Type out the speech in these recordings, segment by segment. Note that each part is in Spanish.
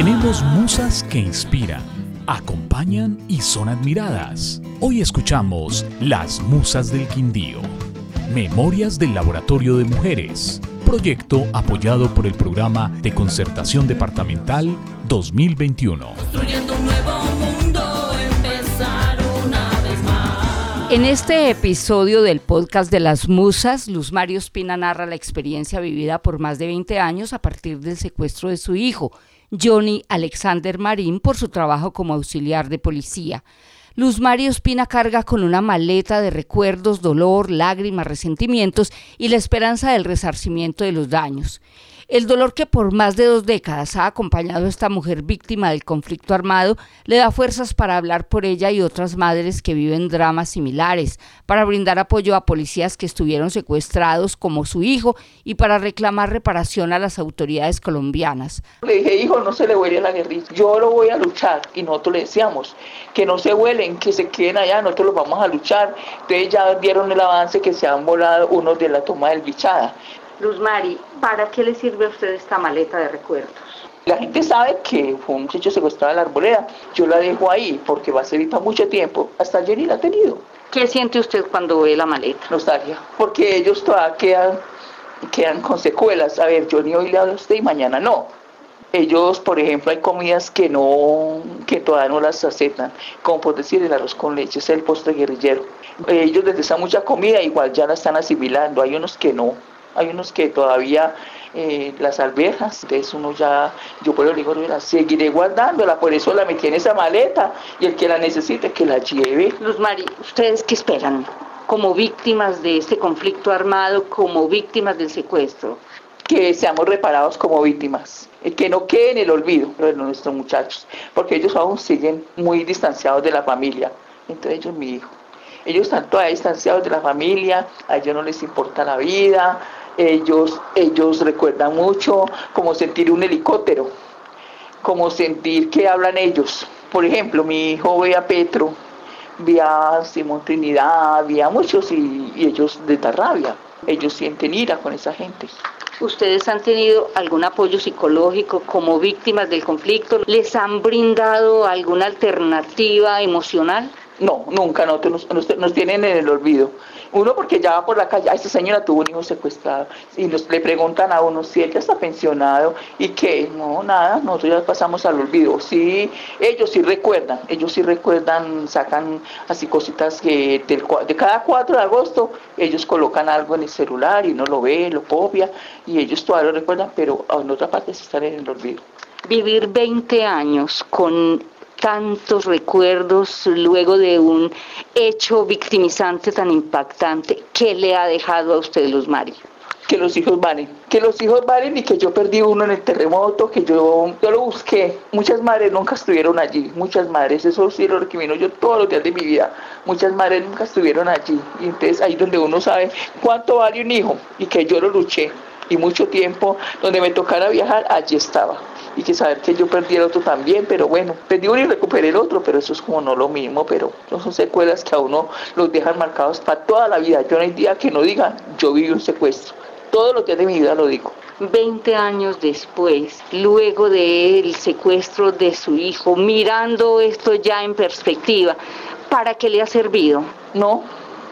Tenemos musas que inspiran, acompañan y son admiradas. Hoy escuchamos Las Musas del Quindío. Memorias del Laboratorio de Mujeres. Proyecto apoyado por el Programa de Concertación Departamental 2021. En este episodio del podcast de las musas, Luz Mario Espina narra la experiencia vivida por más de 20 años a partir del secuestro de su hijo, Johnny Alexander Marín, por su trabajo como auxiliar de policía. Luz Mario Espina carga con una maleta de recuerdos, dolor, lágrimas, resentimientos y la esperanza del resarcimiento de los daños. El dolor que por más de dos décadas ha acompañado a esta mujer víctima del conflicto armado le da fuerzas para hablar por ella y otras madres que viven dramas similares, para brindar apoyo a policías que estuvieron secuestrados como su hijo y para reclamar reparación a las autoridades colombianas. Le dije, hijo, no se le huele la guerrilla, yo lo voy a luchar y nosotros le decíamos que no se huelen, que se queden allá, nosotros los vamos a luchar. Entonces ya vieron el avance que se han volado unos de la toma del Bichada. Luz Mari, ¿para qué le sirve a usted esta maleta de recuerdos? La gente sabe que fue un muchacho secuestrado en la arboleda. Yo la dejo ahí porque va a servir para mucho tiempo. Hasta ayer la ha tenido. ¿Qué siente usted cuando ve la maleta? Nostalgia. Porque ellos todavía quedan, quedan con secuelas. A ver, yo ni hoy le hablo a usted y mañana no. Ellos, por ejemplo, hay comidas que no, que todavía no las aceptan, como por decir el arroz con leche, es el postre guerrillero. Ellos esa mucha comida igual ya la están asimilando, hay unos que no hay unos que todavía eh, las alberjas, entonces uno ya, yo por eso digo, la seguiré guardándola, por eso la metí en esa maleta y el que la necesite que la lleve. Luz Mari, ¿ustedes qué esperan como víctimas de este conflicto armado, como víctimas del secuestro? Que seamos reparados como víctimas, que no quede en el olvido de nuestros muchachos, porque ellos aún siguen muy distanciados de la familia, entre ellos mi hijo. Ellos están todavía distanciados de la familia, a ellos no les importa la vida, ellos, ellos recuerdan mucho como sentir un helicóptero, como sentir que hablan ellos. Por ejemplo, mi hijo ve a Petro, ve a Simón Trinidad, ve a muchos y, ellos de da rabia. Ellos sienten ira con esa gente. ¿Ustedes han tenido algún apoyo psicológico como víctimas del conflicto? ¿Les han brindado alguna alternativa emocional? No, nunca, no, nos, tienen en el olvido. Uno porque ya va por la calle, esta señora tuvo un hijo secuestrado y nos, le preguntan a uno si él ya está pensionado y que no, nada, nosotros ya pasamos al olvido. Sí, ellos sí recuerdan, ellos sí recuerdan, sacan así cositas que de cada 4 de agosto ellos colocan algo en el celular y uno lo ve, lo copia y ellos todavía lo recuerdan, pero en otra parte sí están en el olvido. Vivir 20 años con tantos recuerdos luego de un hecho victimizante tan impactante, ¿qué le ha dejado a usted Luz Mari? Que los hijos valen, que los hijos valen y que yo perdí uno en el terremoto, que yo, yo lo busqué. Muchas madres nunca estuvieron allí, muchas madres, eso sí lo recrimino yo todos los días de mi vida. Muchas madres nunca estuvieron allí. Y entonces ahí donde uno sabe cuánto vale un hijo y que yo lo luché y mucho tiempo donde me tocara viajar, allí estaba y que saber que yo perdí el otro también, pero bueno, perdí uno y recuperé el otro, pero eso es como no lo mismo, pero no son secuelas que a uno los dejan marcados para toda la vida. Yo no hay día que no diga, yo viví un secuestro. Todos los días de mi vida lo digo. 20 años después, luego del secuestro de su hijo, mirando esto ya en perspectiva, ¿para qué le ha servido? No,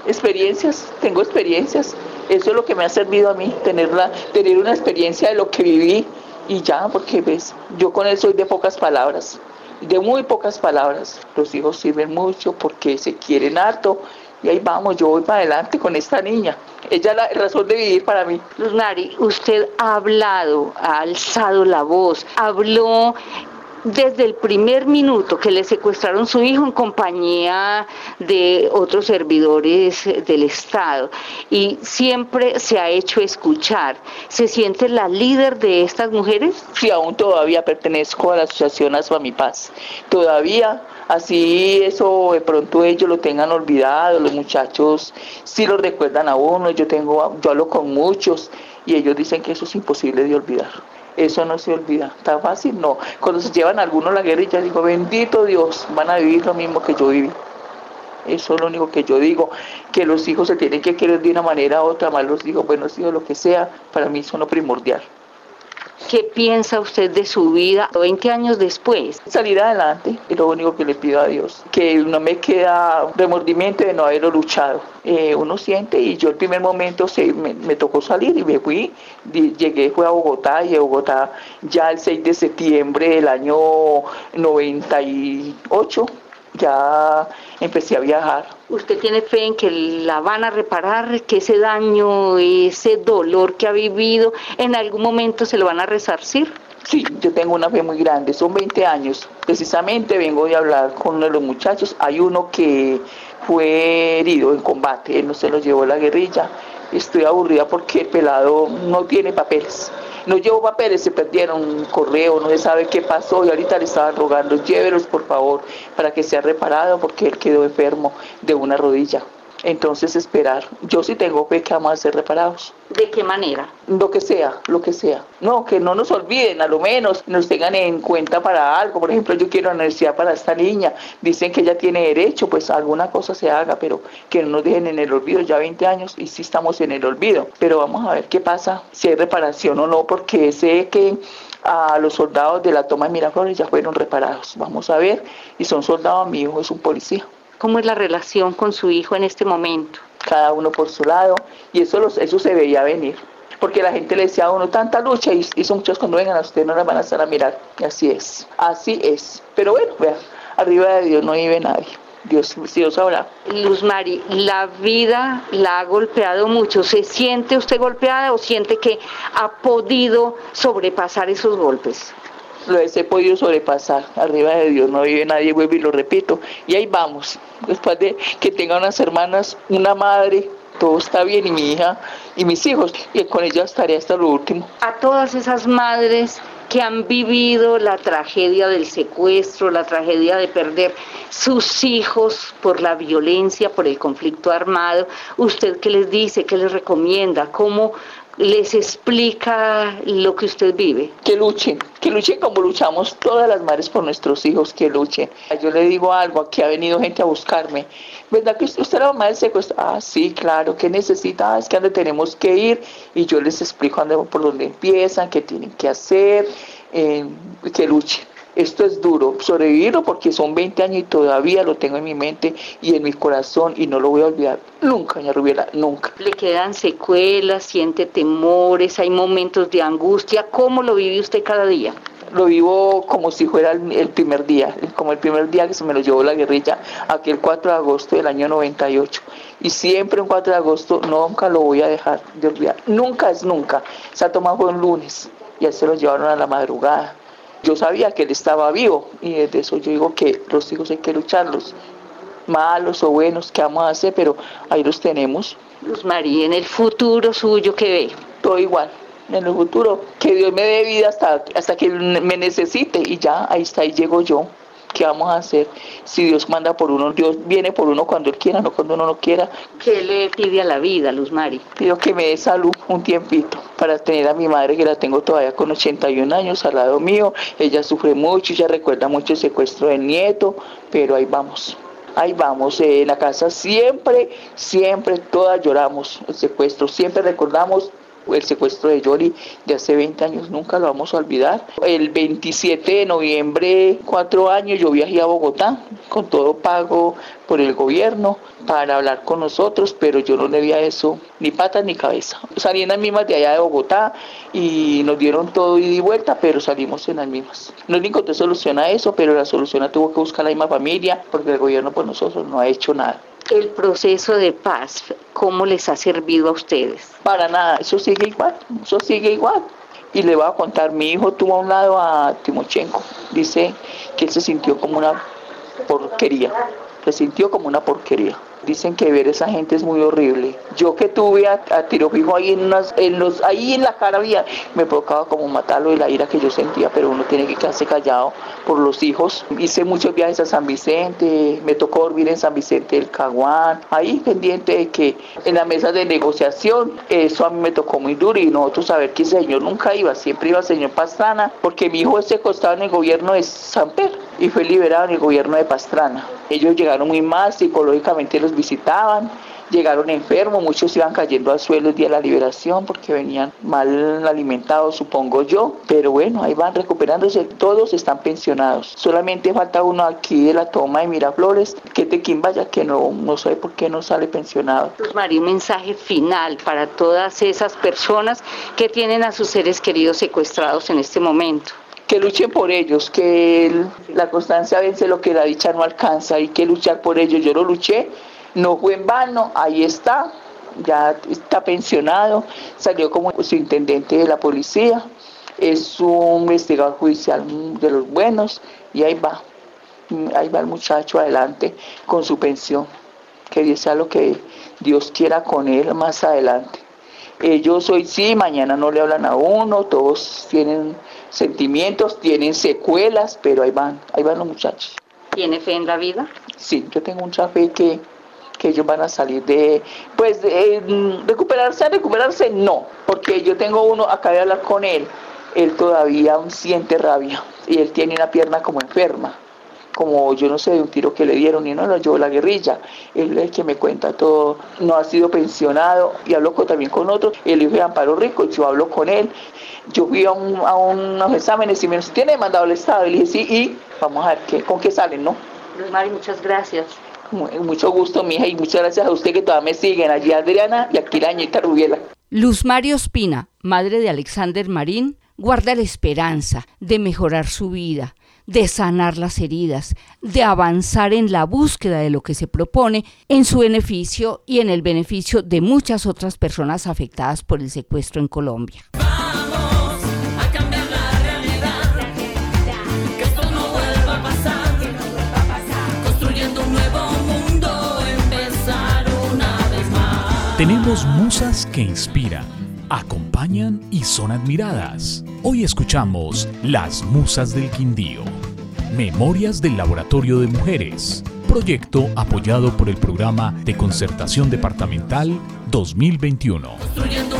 experiencias, tengo experiencias. Eso es lo que me ha servido a mí, tenerla, tener una experiencia de lo que viví, y ya, porque ves, yo con él soy de pocas palabras, de muy pocas palabras. Los hijos sirven mucho porque se quieren harto y ahí vamos, yo voy para adelante con esta niña. Ella es la razón de vivir para mí. Luz Mari, usted ha hablado, ha alzado la voz, habló desde el primer minuto que le secuestraron su hijo en compañía de otros servidores del Estado y siempre se ha hecho escuchar. ¿Se siente la líder de estas mujeres? Sí, aún todavía pertenezco a la asociación Asma Mi Paz. Todavía así eso de pronto ellos lo tengan olvidado, los muchachos sí lo recuerdan a uno, yo tengo yo hablo con muchos y ellos dicen que eso es imposible de olvidar eso no se olvida. ¿Está fácil? No. Cuando se llevan algunos la guerrilla, digo, bendito Dios, van a vivir lo mismo que yo viví. Eso es lo único que yo digo, que los hijos se tienen que querer de una manera u otra, más los digo, buenos hijos, lo que sea, para mí es lo primordial. ¿Qué piensa usted de su vida 20 años después? Salir adelante es lo único que le pido a Dios. Que no me queda remordimiento de no haberlo luchado. Eh, uno siente y yo el primer momento se, me, tocó salir y me fui. Llegué, fue a Bogotá y a Bogotá ya el 6 de septiembre del año 98 ya empecé a viajar. ¿Usted tiene fe en que la van a reparar, que ese daño, ese dolor que ha vivido, en algún momento se lo van a resarcir? Sí, yo tengo una fe muy grande, son 20 años. Precisamente vengo de hablar con uno de los muchachos, hay uno que fue herido en combate, él no se lo llevó la guerrilla. Estoy aburrida porque el pelado no tiene papeles no llevo papeles, se perdieron un correo, no se sabe qué pasó y ahorita le estaban rogando, llévelos por favor para que sea reparado porque él quedó enfermo de una rodilla. Entonces esperar. Yo sí tengo fe que vamos a ser reparados. ¿De qué manera? Lo que sea, lo que sea. No, que no nos olviden, a lo menos nos tengan en cuenta para algo. Por ejemplo, yo quiero una universidad para esta niña. Dicen que ella tiene derecho, pues alguna cosa se haga, pero que no nos dejen en el olvido. Ya 20 años y sí estamos en el olvido. Pero vamos a ver qué pasa, si hay reparación o no, porque sé que a los soldados de la toma de Miraflores ya fueron reparados. Vamos a ver, y son soldados, mi hijo es un policía. ¿Cómo es la relación con su hijo en este momento? Cada uno por su lado, y eso, los, eso se veía venir. Porque la gente le decía a uno tanta lucha y, y son muchos cuando vengan a usted no la van a estar a mirar. Y así es, así es. Pero bueno, vea, arriba de Dios no vive nadie. Dios, Dios sabrá. Luz Mari, la vida la ha golpeado mucho. ¿Se siente usted golpeada o siente que ha podido sobrepasar esos golpes? Lo he podido sobrepasar. Arriba de Dios no vive nadie, vuelvo y lo repito. Y ahí vamos. Después de que tenga unas hermanas, una madre, todo está bien y mi hija y mis hijos. Y con ella estaré hasta lo último. A todas esas madres que han vivido la tragedia del secuestro, la tragedia de perder sus hijos por la violencia, por el conflicto armado, ¿usted qué les dice, qué les recomienda? ¿Cómo les explica lo que usted vive? Que luchen, que luchen como luchamos todas las madres por nuestros hijos, que luchen. Yo le digo algo, aquí ha venido gente a buscarme. ¿Verdad que usted era mamá del secuestro? Ah, sí, claro, ¿qué necesita? Ah, es que donde tenemos que ir y yo les explico por dónde empiezan, qué tienen que hacer, eh, que luchen esto es duro, sobrevivirlo porque son 20 años y todavía lo tengo en mi mente y en mi corazón y no lo voy a olvidar nunca, doña Rubiela, nunca. ¿Le quedan secuelas, siente temores, hay momentos de angustia? ¿Cómo lo vive usted cada día? Lo vivo como si fuera el, primer día, como el primer día que se me lo llevó la guerrilla, aquel 4 de agosto del año 98. Y siempre un 4 de agosto nunca lo voy a dejar de olvidar. Nunca es nunca. Se ha tomado un lunes, ya se lo llevaron a la madrugada yo sabía que él estaba vivo y desde eso yo digo que los hijos hay que lucharlos, malos o buenos, ¿qué vamos a hacer? Pero ahí los tenemos. Luz María, en el futuro suyo, ¿qué ve? Todo igual, en el futuro, que Dios me dé vida hasta, hasta que me necesite y ya, ahí está, ahí llego yo. ¿Qué vamos a hacer? Si Dios manda por uno, Dios viene por uno cuando Él quiera, no cuando uno no quiera. ¿Qué le pide a la vida, Luz Mari? Pido que me dé salud un tiempito para tener a mi madre, que la tengo todavía con 81 años al lado mío. Ella sufre mucho, ella recuerda mucho el secuestro del nieto, pero ahí vamos ahí vamos, en la casa siempre, siempre todas lloramos el secuestro, siempre recordamos el secuestro de Yoli de hace 20 años, nunca lo vamos a olvidar. El 27 de noviembre, cuatro años, yo viajé a Bogotá con todo pago por el gobierno para hablar con nosotros, pero yo no le vi a eso ni patas ni cabeza. Salí en las mismas de allá de Bogotá y nos dieron todo ida y vuelta, pero salimos en las mismas. No le encontré solución a eso, pero la solución la tuvo que buscar la misma familia porque el gobierno por nosotros no ha hecho nada el proceso de paz, ¿cómo les ha servido a ustedes? Para nada, eso sigue igual, eso sigue igual. Y le voy a contar, mi hijo tuvo a un lado a Timochenko, dice que él se sintió como una porquería, se sintió como una porquería. Dicen que ver a esa gente es muy horrible. Yo que tuve a, tiro fijo ahí en, en los, ahí en la cara mía, me provocaba como matarlo de la ira que yo sentía, pero uno tiene que quedarse callado por los hijos. Hice muchos viajes a San Vicente, me tocó dormir en San Vicente del Caguán, ahí pendiente de que en la mesa de negociación, eso a mí me tocó muy duro y nosotros saber que el señor nunca iba, siempre iba el señor Pastrana, porque mi hijo se costaba en el gobierno de San Pedro y fue liberado en el gobierno de Pastrana. Ellos llegaron muy mal, psicológicamente los visitaban llegaron enfermos, muchos iban cayendo al suelo el día de la liberación porque venían mal alimentados, supongo yo, pero bueno, ahí van recuperándose, todos están pensionados. Solamente falta uno aquí de la toma de Miraflores, que es de Quimbaya, que no, no sé por qué no sale pensionado. María, un mensaje final para todas esas personas que tienen a sus seres queridos secuestrados en este momento que luchen por ellos, que la constancia vence lo que la dicha no alcanza, hay que luchar por ellos. Yo lo luché, no fue en vano, ahí está, ya está pensionado, salió como su intendente de la policía, es un investigador judicial de los buenos y ahí va, ahí va el muchacho adelante con su pensión. Que Dios sea lo que Dios quiera con él más adelante. Ellos hoy sí, mañana no le hablan a uno, todos tienen sentimientos, tienen secuelas, pero ahí van, ahí van los muchachos. ¿Tiene fe en la vida? Sí, yo tengo mucha fe que, que ellos van a salir de, pues, de, mm, recuperarse, recuperarse, no, porque yo tengo uno, acabé de hablar con él, él todavía siente rabia y él tiene una pierna como enferma como yo no sé, de un tiro que le dieron y no lo llevó la guerrilla. Él es el que me cuenta todo. No ha sido pensionado y hablo también con otro, el hijo de Amparo Rico, yo hablo con él. Yo fui a, unos exámenes y me dice, ¿tiene mandado el Estado? Y le dije, sí, y vamos a ver qué, con qué salen, ¿no? Luz Mari, muchas gracias. Mucho gusto, mija, y muchas gracias a usted que todavía me siguen. Allí Adriana y aquí la añita Rubiela. Luz Mario Espina, madre de Alexander Marín, guarda la esperanza de mejorar su vida, de sanar las heridas, de avanzar en la búsqueda de lo que se propone en su beneficio y en el beneficio de muchas otras personas afectadas por el secuestro en Colombia. Vamos a cambiar la realidad, que esto no vuelva a pasar, construyendo un nuevo mundo, empezar una vez más. Tenemos musas que inspiran, acompañan y son admiradas. Hoy escuchamos Las Musas del Quindío. Memorias del Laboratorio de Mujeres, proyecto apoyado por el Programa de Concertación Departamental 2021.